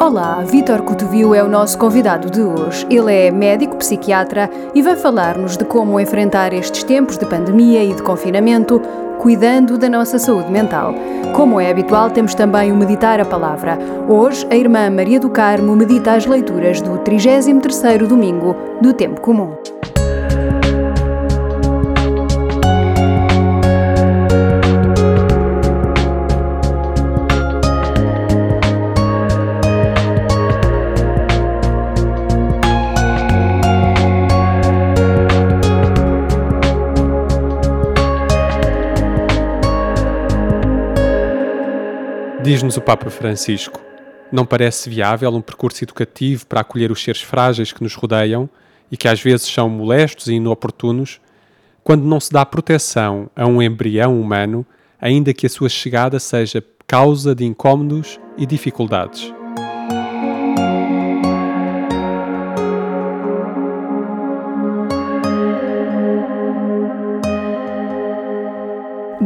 Olá, Vítor Cotovio é o nosso convidado de hoje. Ele é médico psiquiatra e vai falar-nos de como enfrentar estes tempos de pandemia e de confinamento, cuidando da nossa saúde mental. Como é habitual, temos também o Meditar a Palavra. Hoje, a irmã Maria do Carmo medita as leituras do 33º domingo do Tempo Comum. Diz-nos o Papa Francisco: não parece viável um percurso educativo para acolher os seres frágeis que nos rodeiam e que às vezes são molestos e inoportunos, quando não se dá proteção a um embrião humano, ainda que a sua chegada seja causa de incômodos e dificuldades.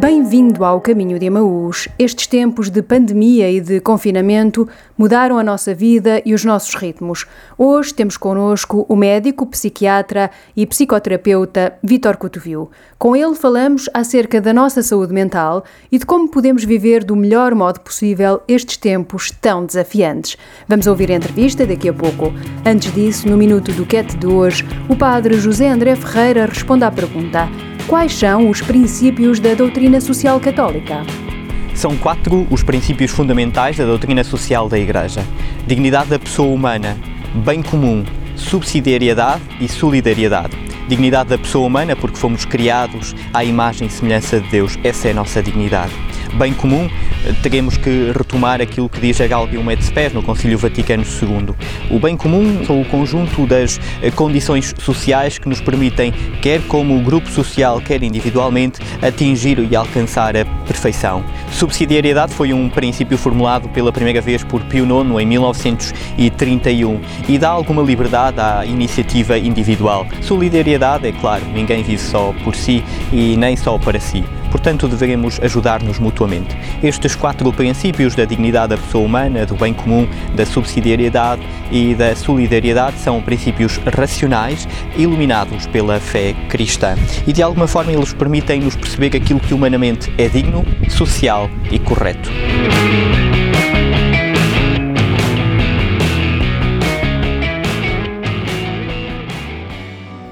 Bem-vindo ao Caminho de Emaús. Estes tempos de pandemia e de confinamento mudaram a nossa vida e os nossos ritmos. Hoje temos connosco o médico, psiquiatra e psicoterapeuta Vítor Cotovil. Com ele falamos acerca da nossa saúde mental e de como podemos viver do melhor modo possível estes tempos tão desafiantes. Vamos ouvir a entrevista daqui a pouco. Antes disso, no Minuto do Cat de hoje, o padre José André Ferreira responde à pergunta Quais são os princípios da doutrina social católica? São quatro os princípios fundamentais da doutrina social da Igreja: dignidade da pessoa humana, bem comum, subsidiariedade e solidariedade. Dignidade da pessoa humana, porque fomos criados à imagem e semelhança de Deus, essa é a nossa dignidade bem comum, teremos que retomar aquilo que diz a Gaudium et Spes no Concílio Vaticano II. O bem comum são o conjunto das eh, condições sociais que nos permitem, quer como grupo social, quer individualmente, atingir e alcançar a perfeição. Subsidiariedade foi um princípio formulado pela primeira vez por Pio IX em 1931 e dá alguma liberdade à iniciativa individual. Solidariedade, é claro, ninguém vive só por si e nem só para si portanto devemos ajudar-nos mutuamente. Estes quatro princípios da dignidade da pessoa humana, do bem comum, da subsidiariedade e da solidariedade são princípios racionais, iluminados pela fé cristã e de alguma forma eles permitem-nos perceber aquilo que humanamente é digno, social e correto.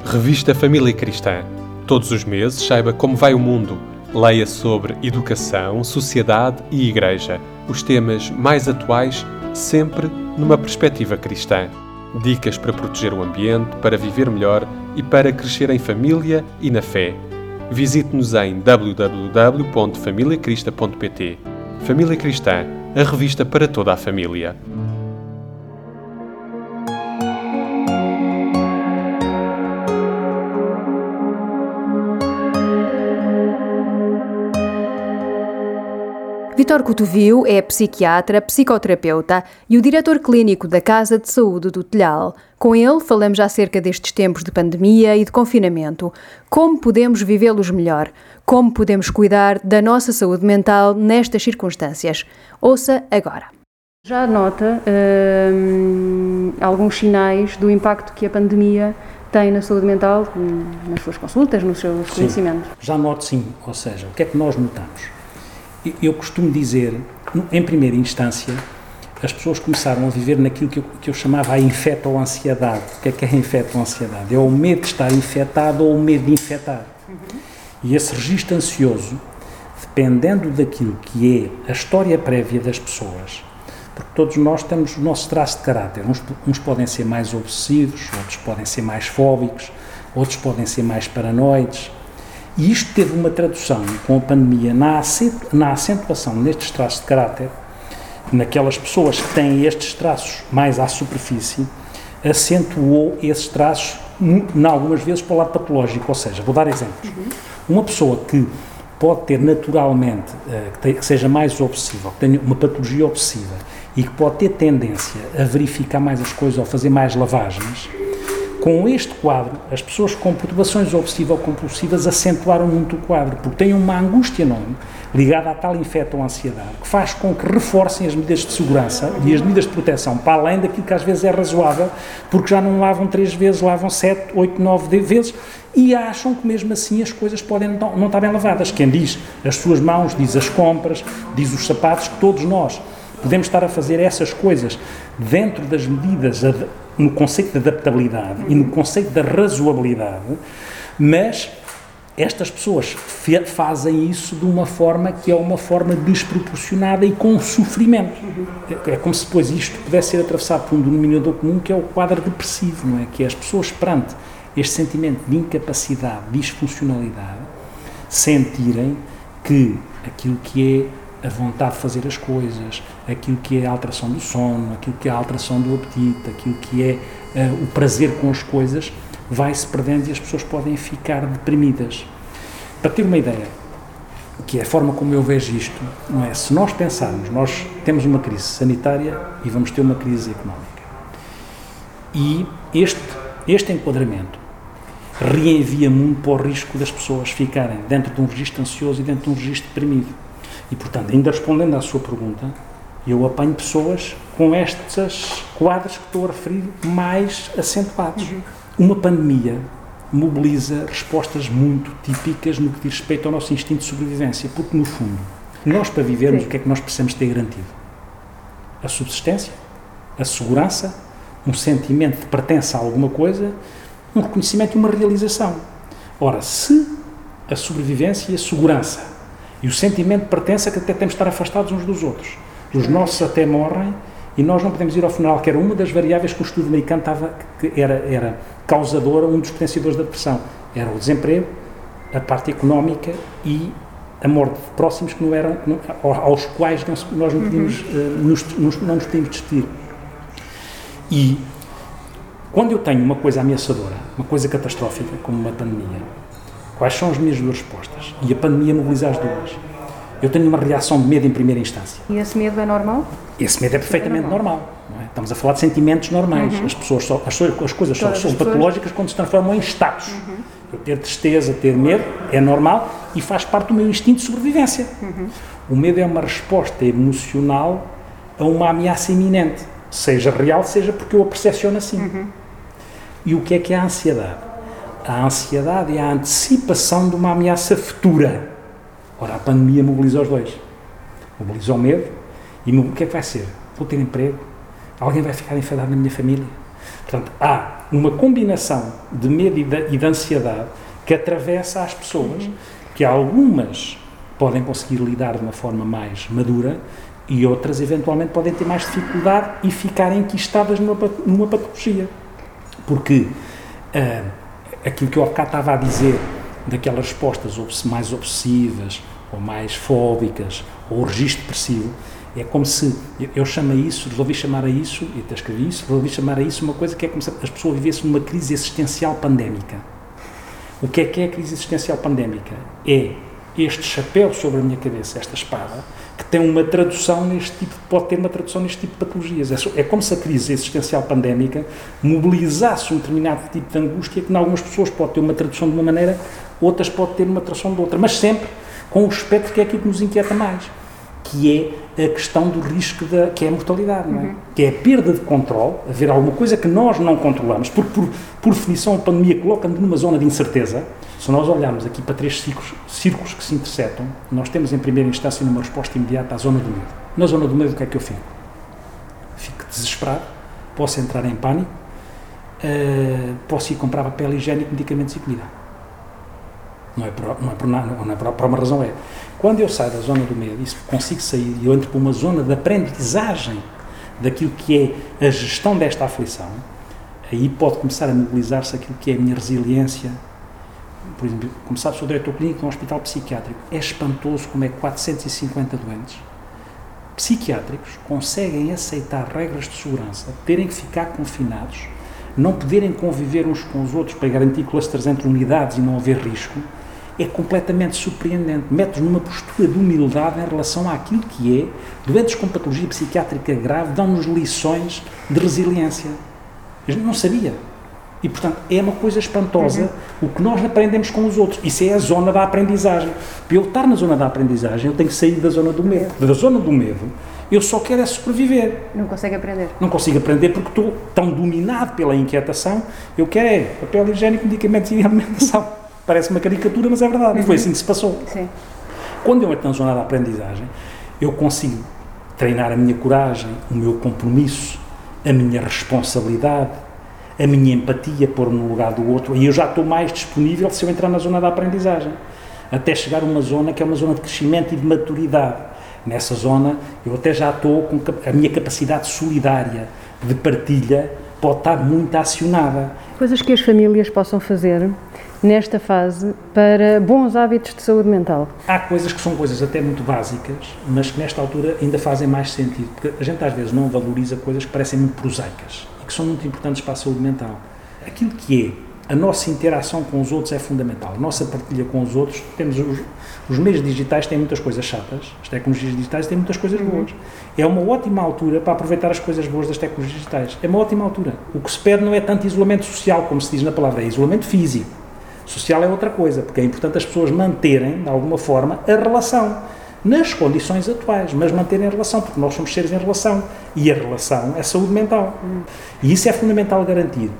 Revista Família Cristã. Todos os meses saiba como vai o mundo Leia sobre educação, sociedade e igreja, os temas mais atuais, sempre numa perspectiva cristã. Dicas para proteger o ambiente, para viver melhor e para crescer em família e na fé. Visite-nos em www.familiacrista.pt. Família Cristã, a revista para toda a família. Vitor Cotovil é psiquiatra, psicoterapeuta e o diretor clínico da Casa de Saúde do Telhal. Com ele falamos acerca destes tempos de pandemia e de confinamento, como podemos vivê-los melhor, como podemos cuidar da nossa saúde mental nestas circunstâncias. Ouça agora. Já nota hum, alguns sinais do impacto que a pandemia tem na saúde mental, hum, nas suas consultas, nos seus sim, conhecimentos? Já noto sim, ou seja, o que é que nós notamos? Eu costumo dizer, em primeira instância, as pessoas começaram a viver naquilo que eu, que eu chamava a infeto-ansiedade. O que é que é a infeto-ansiedade? É o medo de estar infectado ou o medo de infectar. E esse registro ansioso, dependendo daquilo que é a história prévia das pessoas, porque todos nós temos o nosso traço de caráter. Uns, uns podem ser mais obsessivos, outros podem ser mais fóbicos, outros podem ser mais paranoides, e isto teve uma tradução com a pandemia na, acentuação nestes traços de caráter, naquelas pessoas que têm estes traços mais à superfície, acentuou esses traços, em algumas vezes, para o lado patológico. Ou seja, vou dar exemplos. Uhum. Uma pessoa que pode ter naturalmente, eh, que seja mais obsessiva, que tenha uma patologia obsessiva e que pode ter tendência a verificar mais as coisas ou fazer mais lavagens, Com este quadro, as pessoas com perturbações obsessivo-compulsivas acentuaram muito o quadro, porque têm uma angústia enorme ligada a tal infeto ou ansiedade, que faz com que reforcem as medidas de segurança e as medidas de proteção, para além daquilo que às vezes é razoável, porque já não lavam três vezes, lavam sete, oito, nove vezes, e acham que mesmo assim as coisas podem não, não estar bem lavadas. Quem diz as suas mãos, diz as compras, diz os sapatos, todos nós podemos estar a fazer essas coisas dentro das medidas no conceito de adaptabilidade e no conceito da razoabilidade, mas estas pessoas fazem isso de uma forma que é uma forma desproporcionada e com sofrimento. É, é como se depois isto pudesse ser atravessado por um denominador comum que é o quadro depressivo, não é? Que é as pessoas perante este sentimento de incapacidade, disfuncionalidade, sentirem que aquilo que é a vontade de fazer as coisas, aquilo que é a alteração do sono, aquilo que é a alteração do apetite, aquilo que é uh, o prazer com as coisas, vai-se perdendo e as pessoas podem ficar deprimidas. Para ter uma ideia, que é a forma como eu vejo isto, não é? Se nós pensarmos, nós temos uma crise sanitária e vamos ter uma crise económica. E este, este enquadramento reenvia muito para o risco das pessoas ficarem dentro de um registro ansioso e dentro de um registro deprimido. E, portanto, ainda respondendo à sua pergunta, eu apanho pessoas com estes quadros que estou a referir mais acentuados. Uhum. Uma pandemia mobiliza respostas muito típicas no que diz respeito ao nosso instinto de sobrevivência, porque, no fundo, nós, para vivermos, Sim. o que é que nós precisamos ter garantido? A subsistência, a segurança, um sentimento de pertença a alguma coisa, um reconhecimento e uma realização. Ora, se a sobrevivência e a segurança e o sentimento de pertença que até temos de estar afastados uns dos outros. Os nossos até morrem e nós não podemos ir ao funeral, que era uma das variáveis que o estudo americano estava, que era, era causadora, um dos potenciadores da depressão. Era o desemprego, a parte económica e a morte de próximos que não eram, aos quais nós não, podíamos, uhum. uh, nos, nos, não nos podíamos despedir. E quando eu tenho uma coisa ameaçadora, uma coisa catastrófica, como uma pandemia, Quais são as minhas duas respostas? E a pandemia mobiliza as duas. Eu tenho uma reação de medo em primeira instância. E esse medo é normal? Esse medo é perfeitamente é normal. normal é? Estamos a falar de sentimentos normais. Uhum. As, pessoas só, as, as coisas só são patológicas quando se transformam em status. Uhum. Eu ter tristeza, ter medo é normal e faz parte do meu instinto de sobrevivência. Uhum. O medo é uma resposta emocional a uma ameaça iminente, seja real, seja porque eu a percepciono assim. Uhum. E o que é que é a ansiedade? A ansiedade é a antecipação de uma ameaça futura. Ora, a pandemia mobilizou os dois. Mobilizou o medo e o que é que vai ser? Vou ter emprego? Alguém vai ficar enfadado na minha família? Portanto, há uma combinação de medo e de, e de ansiedade que atravessa as pessoas, uhum. que algumas podem conseguir lidar de uma forma mais madura e outras, eventualmente, podem ter mais dificuldade e ficarem enquistadas numa, numa patologia. Porque uh, aquilo que eu bocado estava a dizer, daquelas respostas mais obsessivas, ou mais fóbicas, ou registro depressivo, é como se, eu chamo a isso, resolvi chamar a isso, e até escrevi isso, resolvi chamar a isso uma coisa que é como se as pessoas vivessem numa crise existencial pandémica. O que é que é a crise existencial pandémica? É este chapéu sobre a minha cabeça, esta espada, tem uma tradução neste tipo, pode ter uma tradução neste tipo de patologias. É, é como se a crise existencial pandémica mobilizasse um determinado tipo de angústia que, em algumas pessoas, pode ter uma tradução de uma maneira, outras pode ter uma tradução de outra, mas sempre com o espectro que é aquilo que nos inquieta mais, que é a questão do risco, da, que é a mortalidade, não é? Uhum. que é a perda de controle, haver alguma coisa que nós não controlamos, porque, por, por definição, a pandemia coloca-nos numa zona de incerteza se nós olharmos aqui para três círculos, círculos que se interceptam, nós temos em primeira instância uma resposta imediata à zona do medo. Na zona do medo, o que é que eu fico? Fico desesperado, posso entrar em pânico, uh, posso ir comprar papel higiênico, medicamentos e comida. Não é por, não é por, não é por, por uma razão, é. Quando eu saio da zona do medo e consigo sair eu entro para uma zona de aprendizagem daquilo que é a gestão desta aflição, aí pode começar a mobilizar-se aquilo que é a minha resiliência, por exemplo, como sabe, sou diretor clínico de um hospital psiquiátrico. É espantoso como é que 450 doentes psiquiátricos conseguem aceitar regras de segurança, terem que ficar confinados, não poderem conviver uns com os outros para garantir clusters entre unidades e não haver risco, é completamente surpreendente. Mete-nos numa postura de humildade em relação àquilo que é. Doentes com patologia psiquiátrica grave dão-nos lições de resiliência. Eu não sabia. E, portanto, é uma coisa espantosa uhum. o que nós aprendemos com os outros. Isso é a zona da aprendizagem. Para eu estar na zona da aprendizagem, eu tenho que sair da zona do medo. Da zona do medo, eu só quero é sobreviver. Não consigo aprender. Não consigo aprender porque estou tão dominado pela inquietação. Eu quero é papel higiênico, medicamentos e alimentação. Parece uma caricatura, mas é verdade. Uhum. Foi assim que se passou. Sim. Quando eu entro na zona da aprendizagem, eu consigo treinar a minha coragem, o meu compromisso, a minha responsabilidade, a minha empatia, pôr-me no lugar do outro, e eu já estou mais disponível se eu entrar na zona da aprendizagem, até chegar a uma zona que é uma zona de crescimento e de maturidade. Nessa zona, eu até já estou com a minha capacidade solidária de partilha pode estar muito acionada. Coisas que as famílias possam fazer nesta fase para bons hábitos de saúde mental? Há coisas que são coisas até muito básicas, mas que nesta altura ainda fazem mais sentido, porque a gente às vezes não valoriza coisas que parecem muito prosaicas que são muito importantes para a saúde mental. Aquilo que é a nossa interação com os outros é fundamental. A nossa partilha com os outros, temos os, os meios digitais têm muitas coisas chatas, as tecnologias digitais têm muitas coisas boas. É uma ótima altura para aproveitar as coisas boas das tecnologias digitais. É uma ótima altura. O que se pede não é tanto isolamento social, como se diz na palavra, é isolamento físico. Social é outra coisa, porque é importante as pessoas manterem, de alguma forma, a relação nas condições atuais, mas manterem a relação, porque nós somos seres em relação e a relação é saúde mental. E isso é fundamental garantir.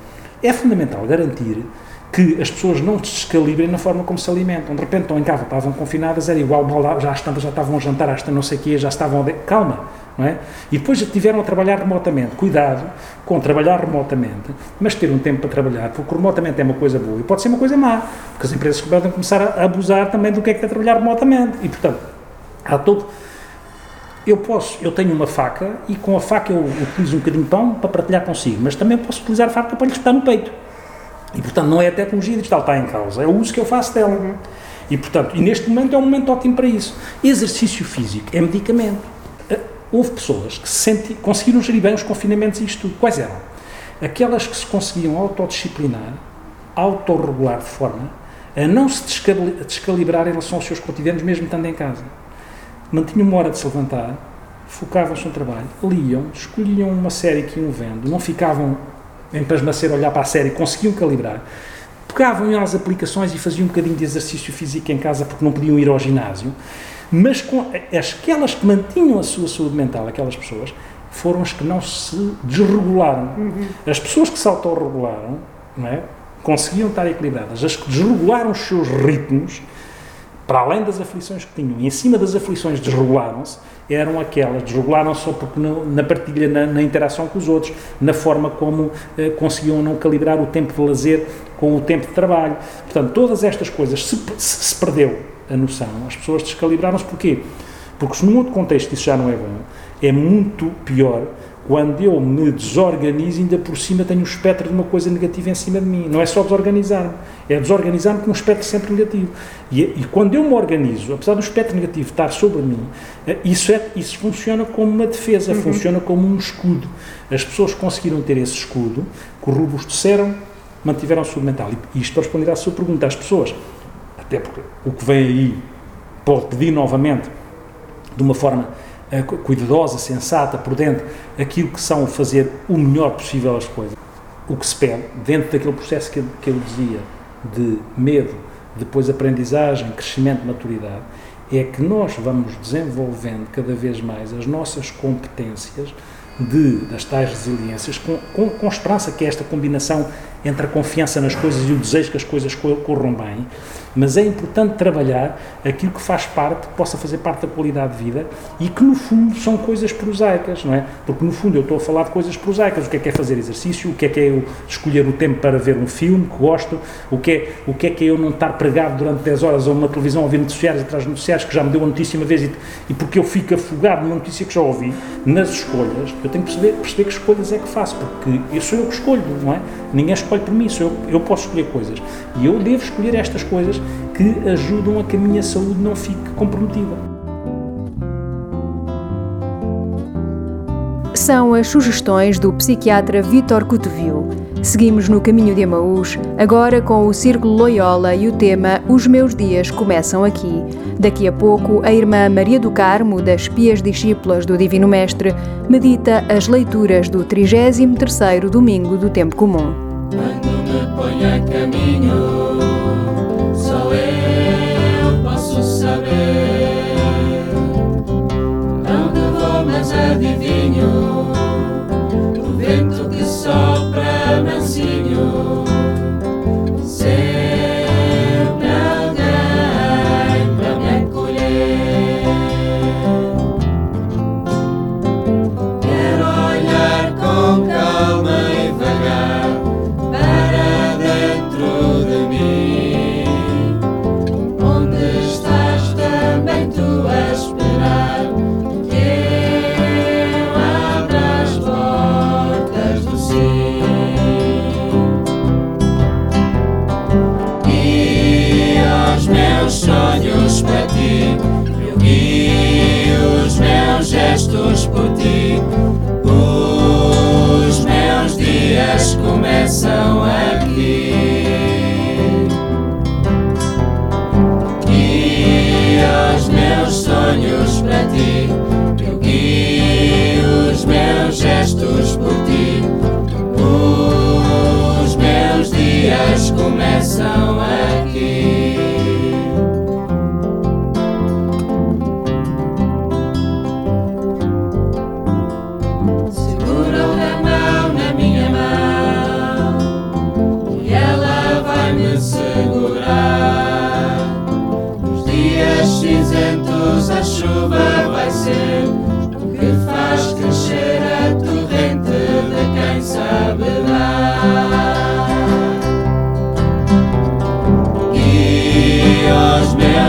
É fundamental garantir que as pessoas não se descalibrem na forma como se alimentam. De repente estão em casa, estavam confinadas, era igual, já às tantas já estavam a jantar, às não sei o quê, já estavam. Calma, é? E depois tiveram a trabalhar remotamente. Cuidado com trabalhar remotamente, mas ter um tempo para trabalhar, porque remotamente é uma coisa boa e pode ser uma coisa má, porque as empresas podem começar a abusar também do que é que é trabalhar remotamente. E, portanto, há todo eu posso, eu tenho uma faca e com a faca eu utilizo um bocadinho de pão para partilhar consigo, mas também posso utilizar a faca para lhe espetar no peito. E, portanto, não é a tecnologia digital que está em causa, é o uso que eu faço dela. Uhum. E, portanto, e neste momento é um momento ótimo para isso. Exercício físico é medicamento. Houve pessoas que se senti, conseguiram gerir bem os confinamentos e isto tudo. Quais eram? Aquelas que se conseguiam autodisciplinar, autorregular de forma a não se descalibrar em relação aos seus cotidianos, mesmo estando em casa mantinham uma hora de se levantar, focavam-se no trabalho, liam, escolhiam uma série que iam vendo, não ficavam em pasmacer a olhar para a série, conseguiam calibrar, pegavam as aplicações e faziam um bocadinho de exercício físico em casa porque não podiam ir ao ginásio, mas com aquelas que mantinham a sua saúde mental, aquelas pessoas, foram as que não se desregularam. Uhum. As pessoas que se autorregularam, não é? conseguiam estar equilibradas. As que desregularam os seus ritmos para além das aflições que tinham, e em cima das aflições desregularam-se, eram aquelas, desregularam só porque na partilha, na, na, interação com os outros, na forma como eh, conseguiam não calibrar o tempo de lazer com o tempo de trabalho. Portanto, todas estas coisas, se, se, se perdeu a noção, as pessoas descalibraram-se porquê? Porque se num outro contexto isso já não é bom, é muito pior quando eu me desorganizo, ainda por cima tenho o espectro de uma coisa negativa em cima de mim. Não é só desorganizar-me, é desorganizar-me com um espectro sempre negativo. E, e, quando eu me organizo, apesar do espectro negativo estar sobre mim, eh, isso, é, isso funciona como uma defesa, uhum. funciona como um escudo. As pessoas conseguiram ter esse escudo, que disseram, mantiveram a saúde mental. E isto para responder à sua pergunta, as pessoas, até porque o que vem aí pode pedir novamente, de uma forma cuidadosa, sensata, prudente, aquilo que são fazer o melhor possível as coisas. O que se pede, dentro daquele processo que, que eu dizia, de medo, depois aprendizagem, crescimento, maturidade, é que nós vamos desenvolvendo cada vez mais as nossas competências de, das tais resiliências, com, com, com esperança que é esta combinação entre a confiança nas coisas e o desejo que as coisas corram bem, mas é importante trabalhar aquilo que faz parte, que possa fazer parte da qualidade de vida e que no fundo são coisas prosaicas, não é? Porque no fundo eu estou a falar de coisas prosaicas, o que é que é fazer exercício, o que é que é eu escolher o tempo para ver um filme que gosto, o que é, o que é que é eu não estar pregado durante 10 horas a uma televisão a noticiários atrás de noticiários que já me deu a notícia uma vez e, e porque eu fico afogado numa notícia que já ouvi, nas escolhas, eu tenho que perceber, perceber que escolhas é que faço, porque eu sou eu que escolho, não é? Ninguém escolhe mim, sou eu, eu posso escolher coisas. E eu devo escolher estas coisas que ajudam a que a minha saúde não fique comprometida. São as sugestões do psiquiatra Vítor Cotovil. Seguimos no caminho de Amaús, agora com o Círculo Loyola e o tema Os Meus Dias Começam Aqui. Daqui a pouco, a irmã Maria do Carmo, das Pias Discípulas do Divino Mestre, medita as leituras do 33º Domingo do Tempo Comum. Quando me ponho a caminho,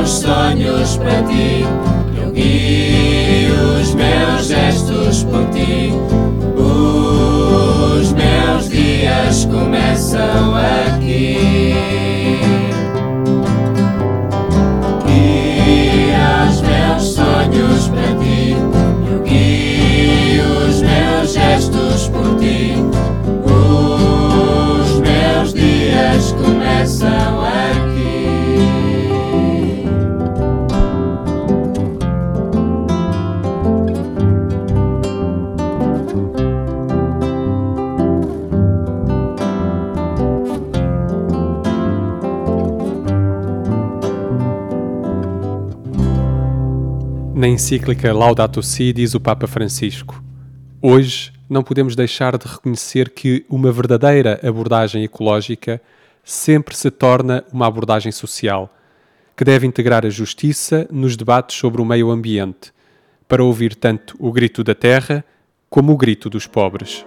meus sonhos para ti, encíclica Laudato Si diz o Papa Francisco: Hoje não podemos deixar de reconhecer que uma verdadeira abordagem ecológica sempre se torna uma abordagem social, que deve integrar a justiça nos debates sobre o meio ambiente, para ouvir tanto o grito da terra como o grito dos pobres.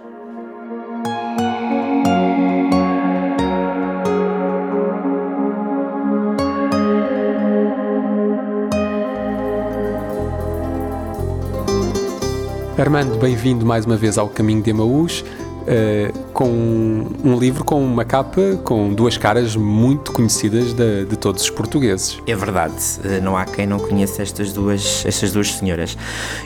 Armando, bem-vindo mais uma vez ao Caminho de Emaús, eh, com um livro com uma capa com duas caras muito conhecidas de, de todos os portugueses. É verdade, eh, não há quem não conheça estas duas, estas duas senhoras.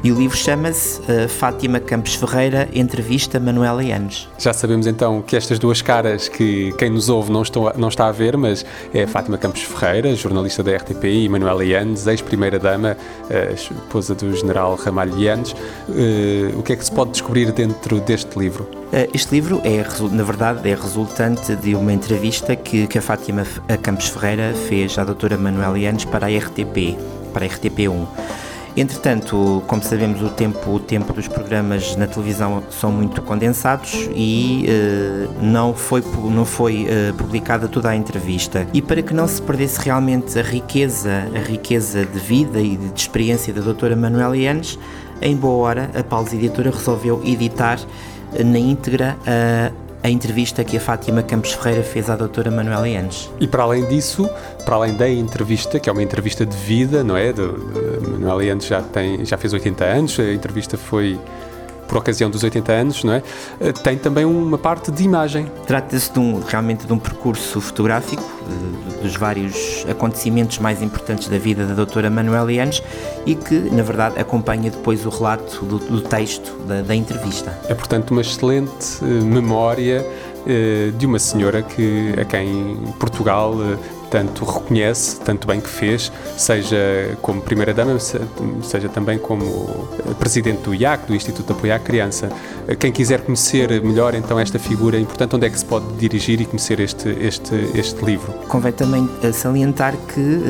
E o livro chama-se eh, Fátima Campos Ferreira, Entrevista Manuela Yanes. Já sabemos então que estas duas caras que quem nos ouve não, estão, não está a ver, mas é Fátima Campos Ferreira, jornalista da RTP, e Manuela Yanes, ex-primeira-dama, esposa do general Ramalho Yanes. Eh, o que é que se pode descobrir dentro deste livro? Eh, Este livro é, na verdade, é resultante de uma entrevista que, que a Fátima Campos Ferreira fez à doutora Manuela Yanes para a RTP, para a RTP1. Entretanto, como sabemos, o tempo, o tempo dos programas na televisão são muito condensados e eh, não foi, não foi eh, publicada toda a entrevista. E para que não se perdesse realmente a riqueza, a riqueza de vida e de experiência da doutora Manuela Yanes, em boa hora a Paulos Editora resolveu editar na íntegra a, a entrevista que a Fátima Campos Ferreira fez à doutora Manuela Yanes. E para além disso, para além da entrevista, que é uma entrevista de vida, não é? De, de, Manuel Leandro já, tem, já fez 80 anos, a entrevista foi por ocasião dos 80 anos, não é? Eh, Tem também uma parte de imagem. Trata-se de um, realmente de um percurso fotográfico eh, dos vários acontecimentos mais importantes da vida da doutora Manuela Yanes e que, na verdade, acompanha depois o relato do, do texto da, da entrevista. É, portanto, uma excelente eh, memória de uma senhora que, a quem Portugal eh, tanto reconhece, tanto bem que fez, seja como Primeira-Dama, seja também como Presidente do IAC, do Instituto de Apoio à Criança. Quem quiser conhecer melhor então esta figura importante, onde é que se pode dirigir e conhecer este, este, este livro? Convém também salientar que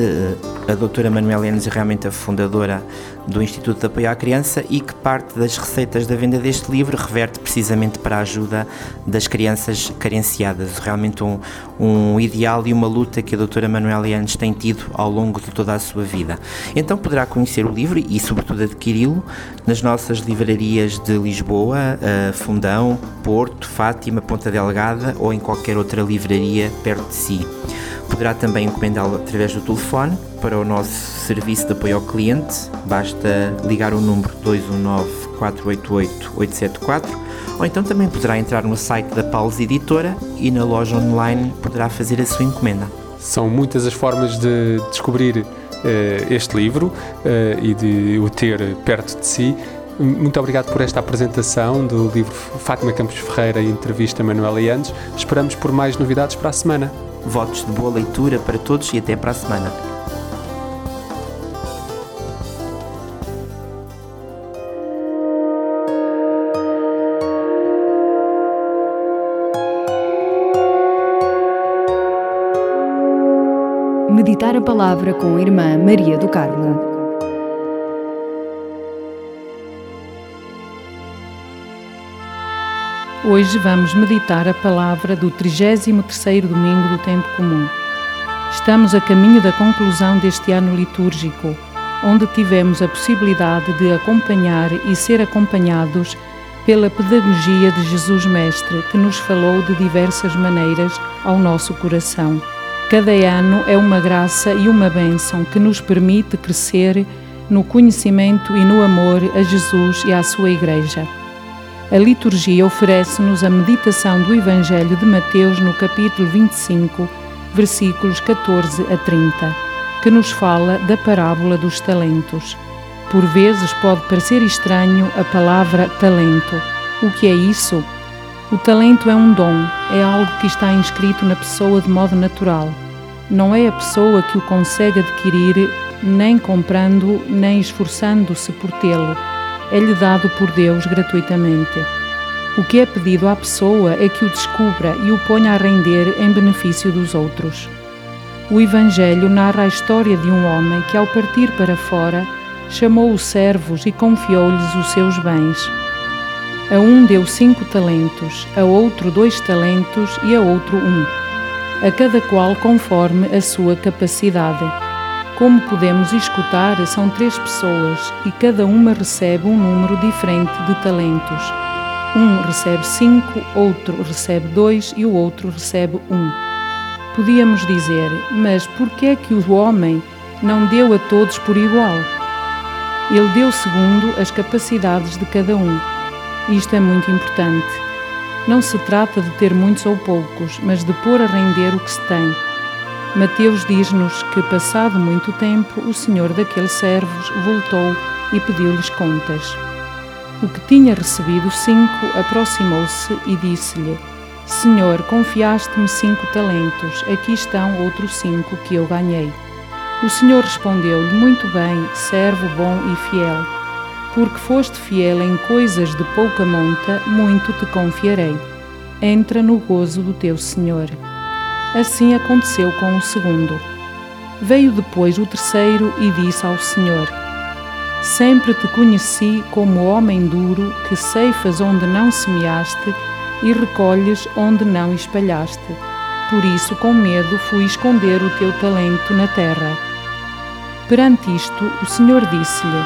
a doutora Manuela Enes é realmente a fundadora do Instituto de Apoio à Criança e que parte das receitas da venda deste livro reverte precisamente para a ajuda das crianças carenciadas. Realmente um, um ideal e uma luta que a doutora Manuela Enes tem tido ao longo de toda a sua vida. Então poderá conhecer o livro e, sobretudo, adquiri-lo nas nossas livrarias de Lisboa, uh, Fundão, Porto, Fátima, Ponta Delgada ou em qualquer outra livraria perto de si. Poderá também encomendá-lo através do telefone para o nosso serviço de apoio ao cliente. Basta ligar o número 219 488 874 ou então também poderá entrar no site da Paulos Editora e na loja online poderá fazer a sua encomenda. São muitas as formas de descobrir uh, este livro uh, e de o ter perto de si. Muito obrigado por esta apresentação do livro Fátima Campos Ferreira e entrevista Manuela Yandes. Esperamos por mais novidades para a semana. Votos de boa leitura para todos e até para a semana. Meditar a Palavra com a Irmã Maria do Carmo. Hoje vamos meditar a palavra do 33º domingo do tempo comum. Estamos a caminho da conclusão deste ano litúrgico, onde tivemos a possibilidade de acompanhar e ser acompanhados pela pedagogia de Jesus Mestre, que nos falou de diversas maneiras ao nosso coração. Cada ano é uma graça e uma bênção que nos permite crescer no conhecimento e no amor a Jesus e à sua Igreja. A liturgia oferece-nos a meditação do Evangelho de Mateus no capítulo 25, versículos 14 a 30, que nos fala da parábola dos talentos. Por vezes pode parecer estranho a palavra talento. O que é isso? O talento é um dom, é algo que está inscrito na pessoa de modo natural. Não é a pessoa que o consegue adquirir, nem comprando, nem esforçando-se por tê-lo é-lhe dado por Deus gratuitamente. O que é pedido à pessoa é que o descubra e o ponha a render em benefício dos outros. O Evangelho narra a história de um homem que, ao partir para fora, chamou os servos e confiou-lhes os seus bens. A um deu cinco talentos, a outro dois talentos e a outro um, a cada qual conforme a sua capacidade. Como podemos escutar, são três pessoas e cada uma recebe um número diferente de talentos. Um recebe cinco, outro recebe dois e o outro recebe um. Podíamos dizer, mas por que é que o homem não deu a todos por igual? Ele deu segundo as capacidades de cada um. Isto é muito importante. Não se trata de ter muitos ou poucos, mas de pôr a render o que se tem Mateus diz-nos que, passado muito tempo, o senhor daqueles servos voltou e pediu-lhes contas. O que tinha recebido cinco aproximou-se e disse-lhe: Senhor, confiaste-me cinco talentos, aqui estão outros cinco que eu ganhei. O senhor respondeu-lhe: Muito bem, servo bom e fiel. Porque foste fiel em coisas de pouca monta, muito te confiarei. Entra no gozo do teu senhor. Assim aconteceu com o segundo. Veio depois o terceiro e disse ao Senhor: Sempre te conheci como homem duro que ceifas onde não semeaste e recolhes onde não espalhaste. Por isso, com medo, fui esconder o teu talento na terra. Perante isto, o Senhor disse-lhe: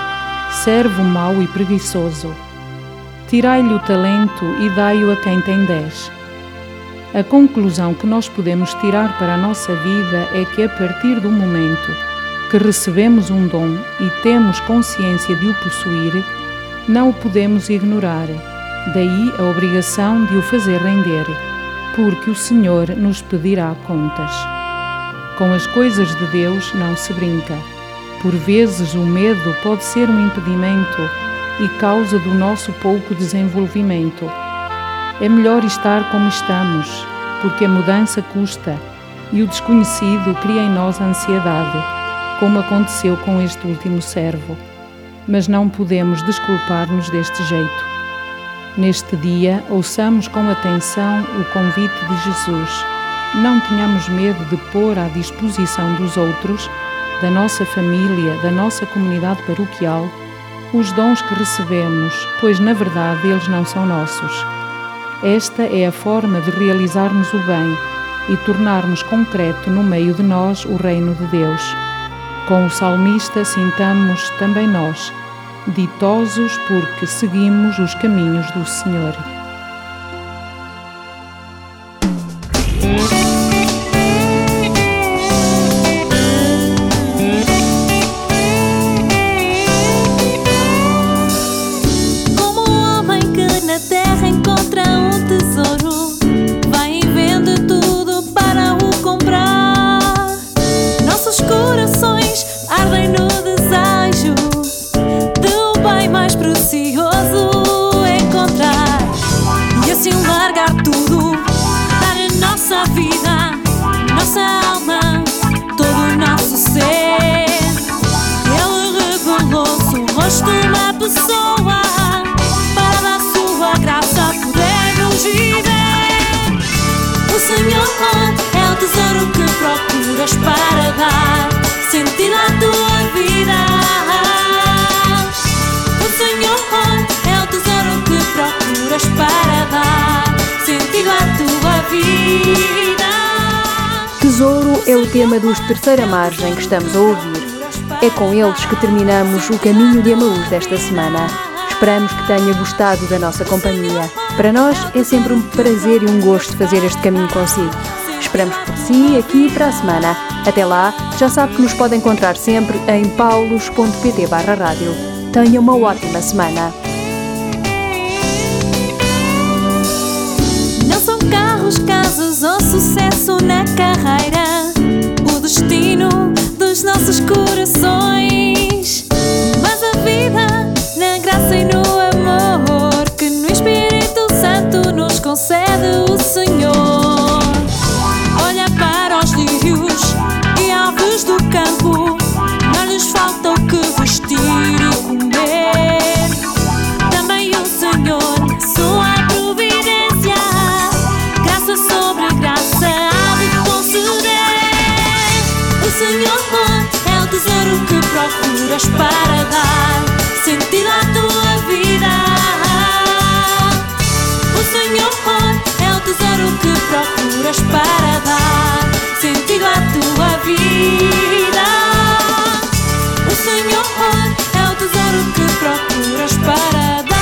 Servo mau e preguiçoso, tirai-lhe o talento e dai-o a quem tem dez. A conclusão que nós podemos tirar para a nossa vida é que a partir do momento que recebemos um dom e temos consciência de o possuir, não o podemos ignorar. Daí a obrigação de o fazer render, porque o Senhor nos pedirá contas. Com as coisas de Deus não se brinca. Por vezes o medo pode ser um impedimento e causa do nosso pouco desenvolvimento é melhor estar como estamos, porque a mudança custa. e o desconhecido cria em nós ansiedade, como aconteceu com este último servo. Mas não podemos desculpar-nos deste jeito. Neste dia, ouçamos com atenção o convite de Jesus. Não tenhamos medo de pôr à disposição dos outros, da nossa família, da nossa comunidade paroquial, os dons que recebemos, pois na verdade eles não são nossos. Esta é a forma de realizarmos o bem e tornarmos concreto no meio de nós o reino de Deus. Com o salmista sintamos também nós, ditosos porque seguimos os caminhos do Senhor. Tesouro é o tema dos Terceira Margem que estamos a ouvir. É com eles que terminamos o caminho de Amaús desta semana. Esperamos que tenha gostado da nossa companhia. Para nós é sempre um prazer e um gosto fazer este caminho consigo. Esperamos por si aqui para a semana. Até lá, já sabe que nos pode encontrar sempre em paulos.pt barra rádio. Tenha uma ótima semana. Carros, casas ou sucesso na carreira, o destino dos nossos corações. Mas a vida, na graça e no amor que no Espírito Santo nos concede o Senhor. para dar sentido à tua vida. O Senhor é o tesouro que procuras para dar sentido à tua vida. O Senhor é o tesouro que procuras para dar.